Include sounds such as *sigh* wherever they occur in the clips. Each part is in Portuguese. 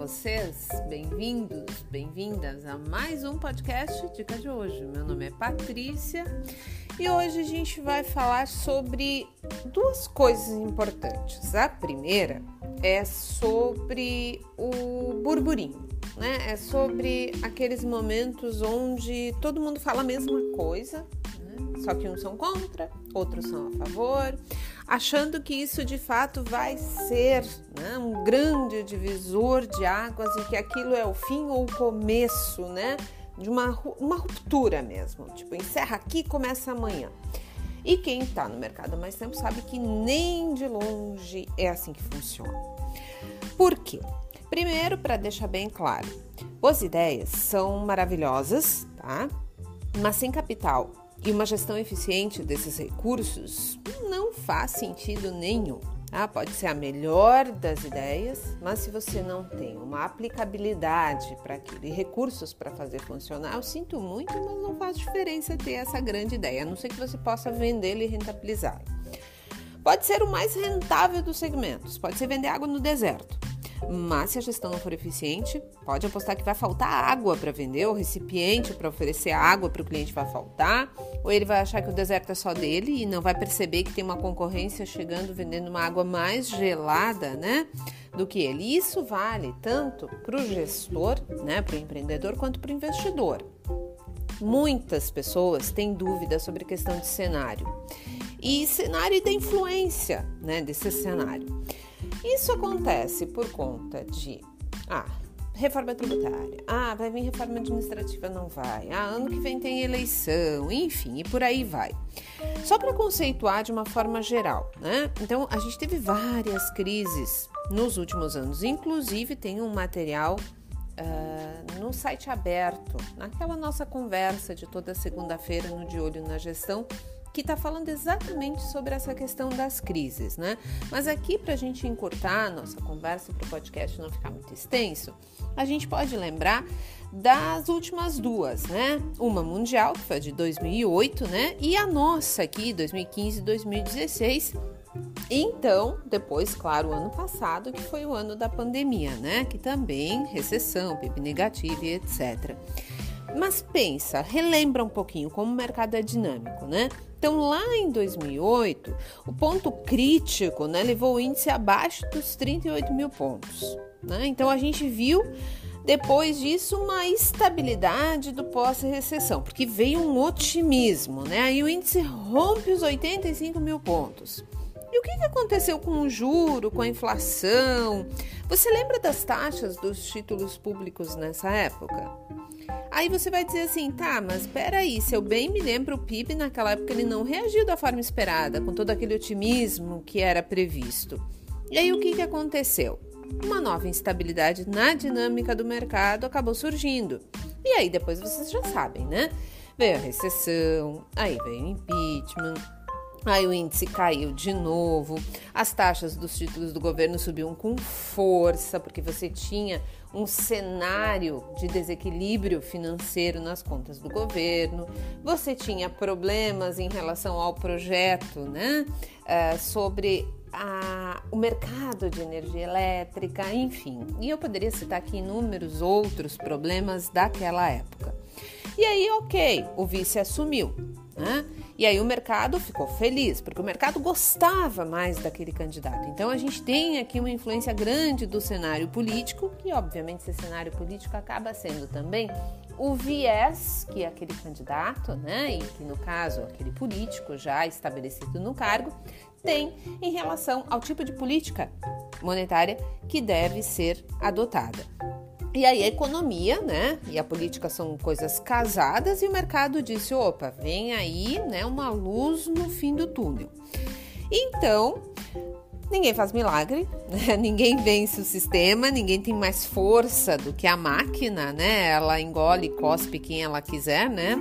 vocês? Bem-vindos, bem-vindas a mais um podcast Dica de hoje. Meu nome é Patrícia e hoje a gente vai falar sobre duas coisas importantes. A primeira é sobre o burburinho, né? É sobre aqueles momentos onde todo mundo fala a mesma coisa, né? só que uns são contra, outros são a favor achando que isso de fato vai ser né, um grande divisor de águas e que aquilo é o fim ou o começo, né? De uma, uma ruptura mesmo. Tipo, encerra aqui começa amanhã. E quem está no mercado há mais tempo sabe que nem de longe é assim que funciona. Por quê? Primeiro, para deixar bem claro, boas ideias são maravilhosas, tá? Mas sem capital e uma gestão eficiente desses recursos não faz sentido nenhum. Ah, pode ser a melhor das ideias, mas se você não tem uma aplicabilidade para aquilo e recursos para fazer funcionar, eu sinto muito, mas não faz diferença ter essa grande ideia, a não ser que você possa vendê-la e rentabilizá-la. Pode ser o mais rentável dos segmentos, pode ser vender água no deserto. Mas se a gestão não for eficiente, pode apostar que vai faltar água para vender, o recipiente para oferecer água para o cliente vai faltar, ou ele vai achar que o deserto é só dele e não vai perceber que tem uma concorrência chegando vendendo uma água mais gelada, né, do que ele. Isso vale tanto para o gestor, né, para o empreendedor, quanto para o investidor. Muitas pessoas têm dúvidas sobre questão de cenário e cenário e da influência, né, desse cenário. Isso acontece por conta de ah, reforma tributária. Ah, vai vir reforma administrativa, não vai. Ah, ano que vem tem eleição, enfim, e por aí vai. Só para conceituar de uma forma geral, né? Então, a gente teve várias crises nos últimos anos, inclusive tem um material uh, no site aberto, naquela nossa conversa de toda segunda-feira no De Olho na Gestão, que está falando exatamente sobre essa questão das crises, né? Mas aqui, para a gente encurtar a nossa conversa para o podcast não ficar muito extenso, a gente pode lembrar das últimas duas, né? Uma mundial, que foi de 2008, né? E a nossa aqui, 2015 e 2016. Então, depois, claro, o ano passado, que foi o ano da pandemia, né? Que também recessão, PIB negativo e etc. Mas pensa, relembra um pouquinho como o mercado é dinâmico, né? Então, lá em 2008, o ponto crítico né, levou o índice abaixo dos 38 mil pontos. Né? Então, a gente viu depois disso uma estabilidade do pós-recessão, porque veio um otimismo, né? Aí o índice rompe os 85 mil pontos. E o que, aconteceu com o juro, com a inflação? Você lembra das taxas dos títulos públicos nessa época? Aí você vai dizer assim, tá, mas peraí, se eu bem me lembro, o PIB naquela época ele não reagiu da forma esperada, com todo aquele otimismo que era previsto. E aí o que, que aconteceu? Uma nova instabilidade na dinâmica do mercado acabou surgindo. E aí depois vocês já sabem, né? Veio a recessão, aí veio o impeachment, Aí o índice caiu de novo, as taxas dos títulos do governo subiam com força, porque você tinha um cenário de desequilíbrio financeiro nas contas do governo, você tinha problemas em relação ao projeto, né? Uh, sobre a, o mercado de energia elétrica, enfim. E eu poderia citar aqui inúmeros outros problemas daquela época. E aí, ok, o vice assumiu. Né? E aí o mercado ficou feliz, porque o mercado gostava mais daquele candidato. Então a gente tem aqui uma influência grande do cenário político, que obviamente esse cenário político acaba sendo também o viés que aquele candidato, né, e que no caso aquele político já estabelecido no cargo, tem em relação ao tipo de política monetária que deve ser adotada. E aí a economia, né, e a política são coisas casadas e o mercado disse, opa, vem aí, né, uma luz no fim do túnel. Então, ninguém faz milagre, né? *laughs* ninguém vence o sistema, ninguém tem mais força do que a máquina, né? Ela engole e cospe quem ela quiser, né?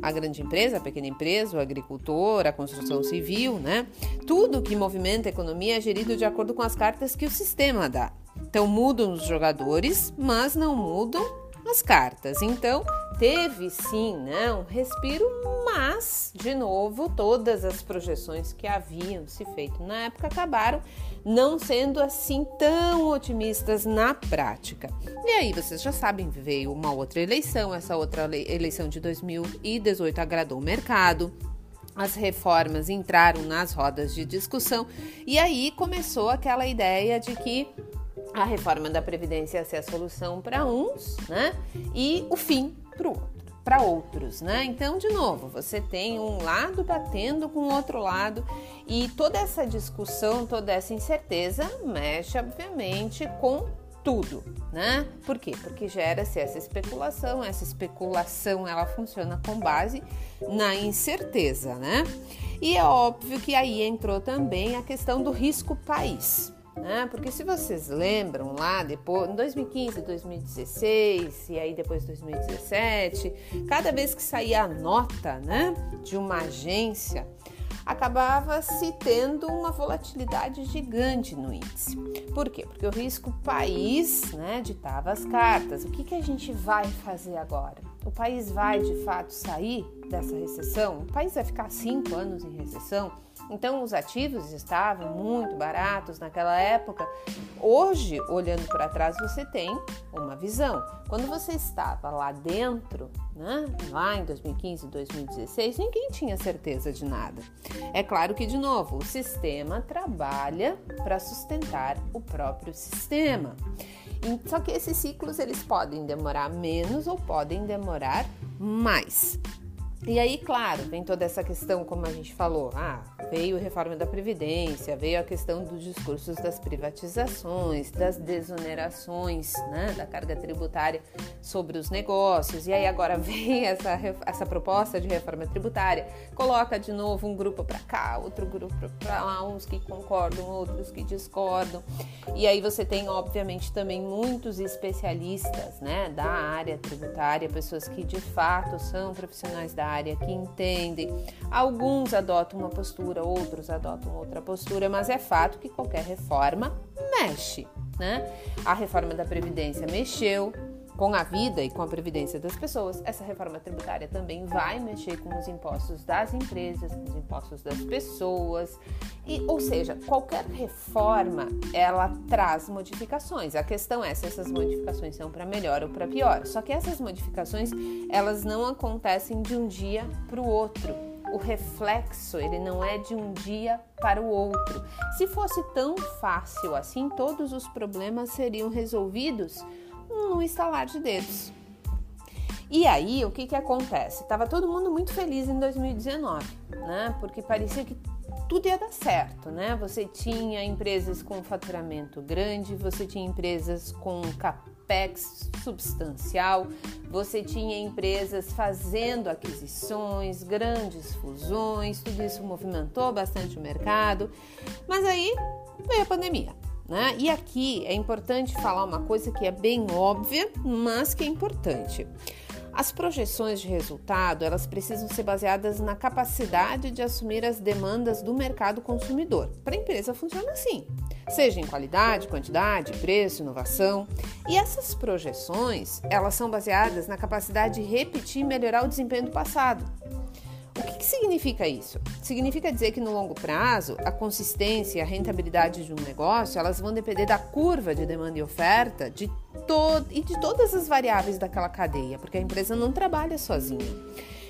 A grande empresa, a pequena empresa, o agricultor, a construção civil, né? Tudo que movimenta a economia é gerido de acordo com as cartas que o sistema dá. Então mudam os jogadores, mas não mudam as cartas. Então teve sim né, um respiro, mas, de novo, todas as projeções que haviam se feito na época acabaram não sendo assim tão otimistas na prática. E aí, vocês já sabem, veio uma outra eleição, essa outra eleição de 2018 agradou o mercado. As reformas entraram nas rodas de discussão e aí começou aquela ideia de que a reforma da Previdência ia ser a solução para uns, né? E o fim para outro para outros, né? Então, de novo, você tem um lado batendo com o outro lado e toda essa discussão, toda essa incerteza mexe, obviamente, com tudo, né? Por quê? Porque gera-se essa especulação, essa especulação ela funciona com base na incerteza, né? E é óbvio que aí entrou também a questão do risco país né? Porque se vocês lembram lá depois, em 2015, 2016 e aí depois 2017, cada vez que saía a nota, né, de uma agência, acabava se tendo uma volatilidade gigante no índice. Por quê? Porque o risco país, né, ditava as cartas. O que que a gente vai fazer agora? O país vai de fato sair dessa recessão? O país vai ficar cinco anos em recessão? Então, os ativos estavam muito baratos naquela época. Hoje, olhando para trás, você tem uma visão. Quando você estava lá dentro, né, lá em 2015, 2016, ninguém tinha certeza de nada. É claro que, de novo, o sistema trabalha para sustentar o próprio sistema. Só que esses ciclos eles podem demorar menos ou podem demorar mais. E aí, claro, vem toda essa questão, como a gente falou, ah, veio a reforma da Previdência, veio a questão dos discursos das privatizações, das desonerações né, da carga tributária sobre os negócios, e aí agora *laughs* vem essa, essa proposta de reforma tributária, coloca de novo um grupo para cá, outro grupo para lá, uns que concordam, outros que discordam, e aí você tem, obviamente, também muitos especialistas né, da área tributária, pessoas que de fato são profissionais da área, que entendem. Alguns adotam uma postura, outros adotam outra postura, mas é fato que qualquer reforma mexe, né? A reforma da Previdência mexeu, com a vida e com a previdência das pessoas, essa reforma tributária também vai mexer com os impostos das empresas, com os impostos das pessoas, e, ou seja, qualquer reforma ela traz modificações. A questão é se essas modificações são para melhor ou para pior. Só que essas modificações elas não acontecem de um dia para o outro. O reflexo ele não é de um dia para o outro. Se fosse tão fácil assim, todos os problemas seriam resolvidos no estalar de dedos. E aí, o que que acontece? Tava todo mundo muito feliz em 2019, né? Porque parecia que tudo ia dar certo, né? Você tinha empresas com faturamento grande, você tinha empresas com capex substancial, você tinha empresas fazendo aquisições, grandes fusões, tudo isso movimentou bastante o mercado. Mas aí veio a pandemia. Né? E aqui é importante falar uma coisa que é bem óbvia, mas que é importante. As projeções de resultado, elas precisam ser baseadas na capacidade de assumir as demandas do mercado consumidor. Para a empresa funciona assim, seja em qualidade, quantidade, preço, inovação. E essas projeções, elas são baseadas na capacidade de repetir e melhorar o desempenho do passado. Que, que, significa isso? Significa dizer que no longo prazo, a consistência e a rentabilidade de um negócio, elas vão depender da curva de demanda e oferta de todo, e de todas as variáveis daquela cadeia, porque a empresa não trabalha sozinha.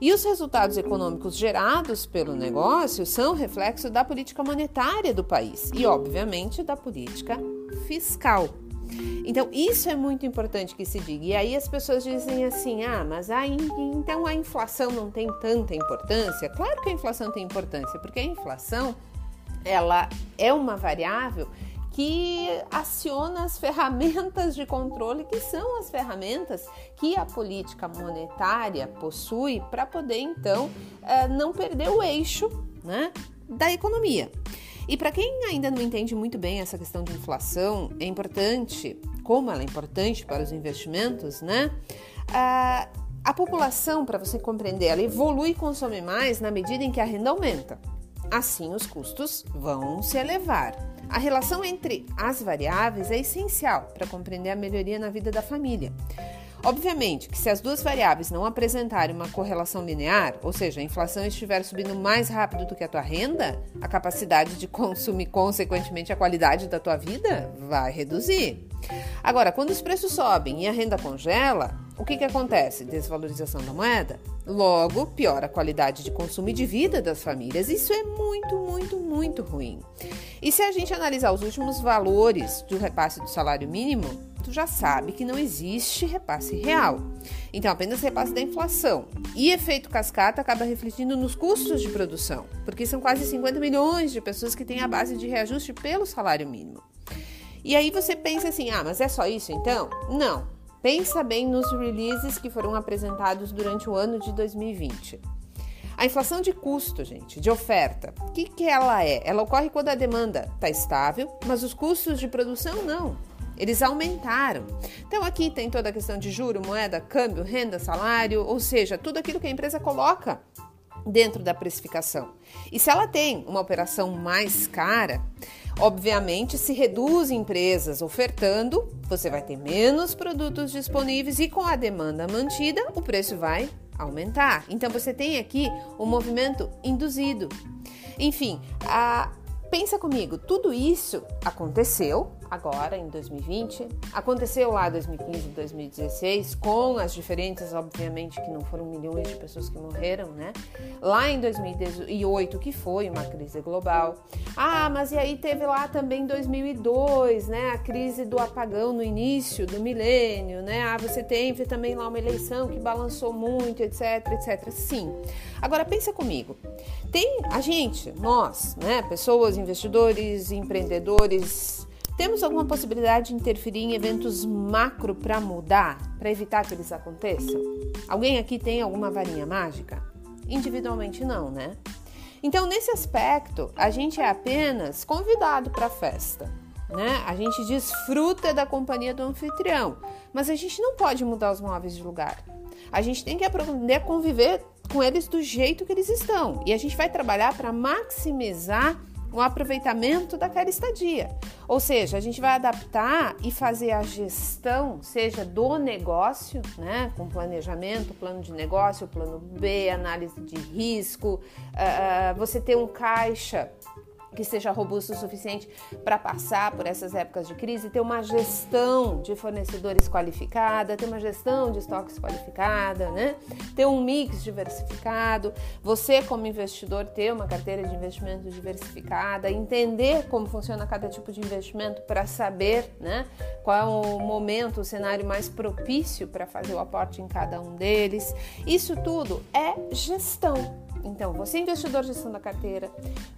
E os resultados econômicos gerados pelo negócio são reflexo da política monetária do país e, obviamente, da política fiscal. Então, isso é muito importante que se diga. E aí as pessoas dizem assim: ah, mas a, então a inflação não tem tanta importância? Claro que a inflação tem importância, porque a inflação ela é uma variável que aciona as ferramentas de controle, que são as ferramentas que a política monetária possui para poder, então, eh, não perder o eixo né, da economia. E para quem ainda não entende muito bem essa questão de inflação, é importante, como ela é importante para os investimentos, né? A, a população, para você compreender, ela evolui e consome mais na medida em que a renda aumenta. Assim, os custos vão se elevar. A relação entre as variáveis é essencial para compreender a melhoria na vida da família. Obviamente que se as duas variáveis não apresentarem uma correlação linear, ou seja, a inflação estiver subindo mais rápido do que a tua renda, a capacidade de consumir, consequentemente, a qualidade da tua vida vai reduzir. Agora, quando os preços sobem e a renda congela, o que, que acontece? Desvalorização da moeda. Logo, piora a qualidade de consumo e de vida das famílias. Isso é muito, muito, muito ruim. E se a gente analisar os últimos valores do repasse do salário mínimo, tu já sabe que não existe repasse real. Então, apenas repasse da inflação. E efeito cascata acaba refletindo nos custos de produção, porque são quase 50 milhões de pessoas que têm a base de reajuste pelo salário mínimo. E aí você pensa assim: ah, mas é só isso então? Não. Pensa bem nos releases que foram apresentados durante o ano de 2020. A inflação de custo, gente, de oferta, o que, que ela é? Ela ocorre quando a demanda está estável, mas os custos de produção não. Eles aumentaram. Então aqui tem toda a questão de juro, moeda, câmbio, renda, salário, ou seja, tudo aquilo que a empresa coloca dentro da precificação. E se ela tem uma operação mais cara, Obviamente, se reduz empresas ofertando, você vai ter menos produtos disponíveis e com a demanda mantida, o preço vai aumentar. Então você tem aqui um movimento induzido. Enfim, a, pensa comigo, tudo isso aconteceu agora em 2020, aconteceu lá em 2015 e 2016, com as diferenças, obviamente, que não foram milhões de pessoas que morreram, né? Lá em 2008, que foi uma crise global. Ah, mas e aí teve lá também 2002, né? A crise do apagão no início do milênio, né? Ah, você teve também lá uma eleição que balançou muito, etc, etc. Sim. Agora pensa comigo. Tem a gente, nós, né, pessoas, investidores, empreendedores, temos alguma possibilidade de interferir em eventos macro para mudar, para evitar que eles aconteçam? Alguém aqui tem alguma varinha mágica? Individualmente não, né? Então, nesse aspecto, a gente é apenas convidado para a festa, né? A gente desfruta da companhia do anfitrião, mas a gente não pode mudar os móveis de lugar. A gente tem que aprender a conviver com eles do jeito que eles estão e a gente vai trabalhar para maximizar o aproveitamento daquela estadia. Ou seja, a gente vai adaptar e fazer a gestão, seja do negócio, né, com planejamento, plano de negócio, plano B, análise de risco, uh, você ter um caixa que seja robusto o suficiente para passar por essas épocas de crise, ter uma gestão de fornecedores qualificada, ter uma gestão de estoques qualificada, né? Ter um mix diversificado, você como investidor ter uma carteira de investimento diversificada, entender como funciona cada tipo de investimento para saber, né, qual é o momento, o cenário mais propício para fazer o aporte em cada um deles. Isso tudo é gestão. Então, você investidor de gestão da carteira,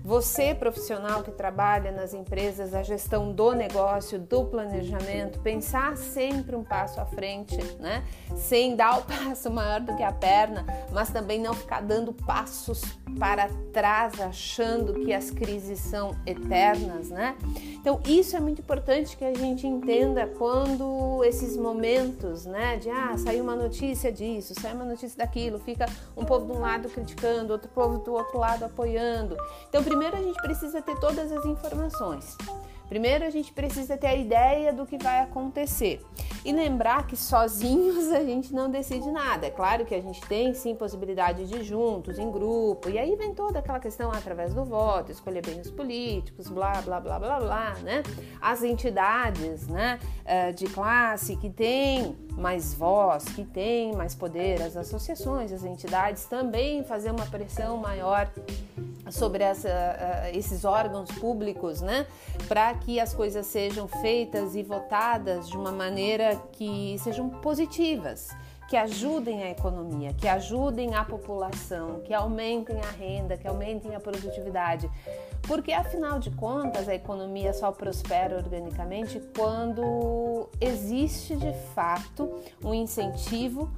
você profissional que trabalha nas empresas, a gestão do negócio, do planejamento, pensar sempre um passo à frente, né? Sem dar o *laughs* passo maior do que a perna, mas também não ficar dando passos para trás achando que as crises são eternas, né? Então, isso é muito importante que a gente entenda quando esses momentos, né, de ah, saiu uma notícia disso, saiu uma notícia daquilo, fica um povo de um lado criticando, outro povo do outro lado apoiando. Então, primeiro a gente precisa ter todas as informações. Primeiro a gente precisa ter a ideia do que vai acontecer e lembrar que sozinhos a gente não decide nada. É claro que a gente tem sim possibilidade de juntos, em grupo, e aí vem toda aquela questão através do voto, escolher bem os políticos, blá blá blá blá blá, né? As entidades, né, eh, de classe que têm mais voz, que têm mais poder, as associações, as entidades também fazer uma pressão maior sobre essa, uh, esses órgãos públicos, né, para que as coisas sejam feitas e votadas de uma maneira que sejam positivas, que ajudem a economia, que ajudem a população, que aumentem a renda, que aumentem a produtividade. Porque afinal de contas, a economia só prospera organicamente quando existe de fato um incentivo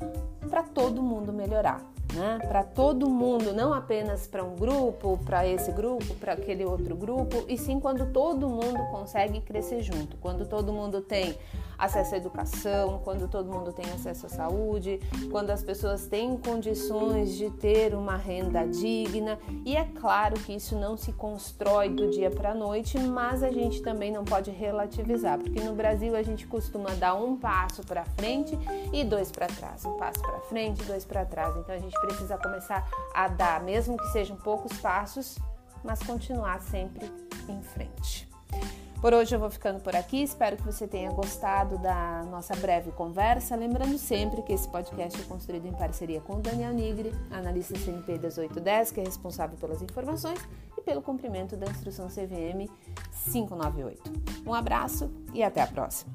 para todo mundo melhorar né? Para todo mundo, não apenas para um grupo, para esse grupo, para aquele outro grupo, e sim quando todo mundo consegue crescer junto, quando todo mundo tem acesso à educação, quando todo mundo tem acesso à saúde, quando as pessoas têm condições de ter uma renda digna. E é claro que isso não se constrói do dia para a noite, mas a gente também não pode relativizar, porque no Brasil a gente costuma dar um passo para frente e dois para trás, um passo para frente, dois para trás. Então a gente precisa começar a dar, mesmo que sejam poucos passos, mas continuar sempre em frente. Por hoje eu vou ficando por aqui, espero que você tenha gostado da nossa breve conversa. Lembrando sempre que esse podcast é construído em parceria com o Daniel Nigre, analista CNP 1810, que é responsável pelas informações e pelo cumprimento da instrução CVM 598. Um abraço e até a próxima!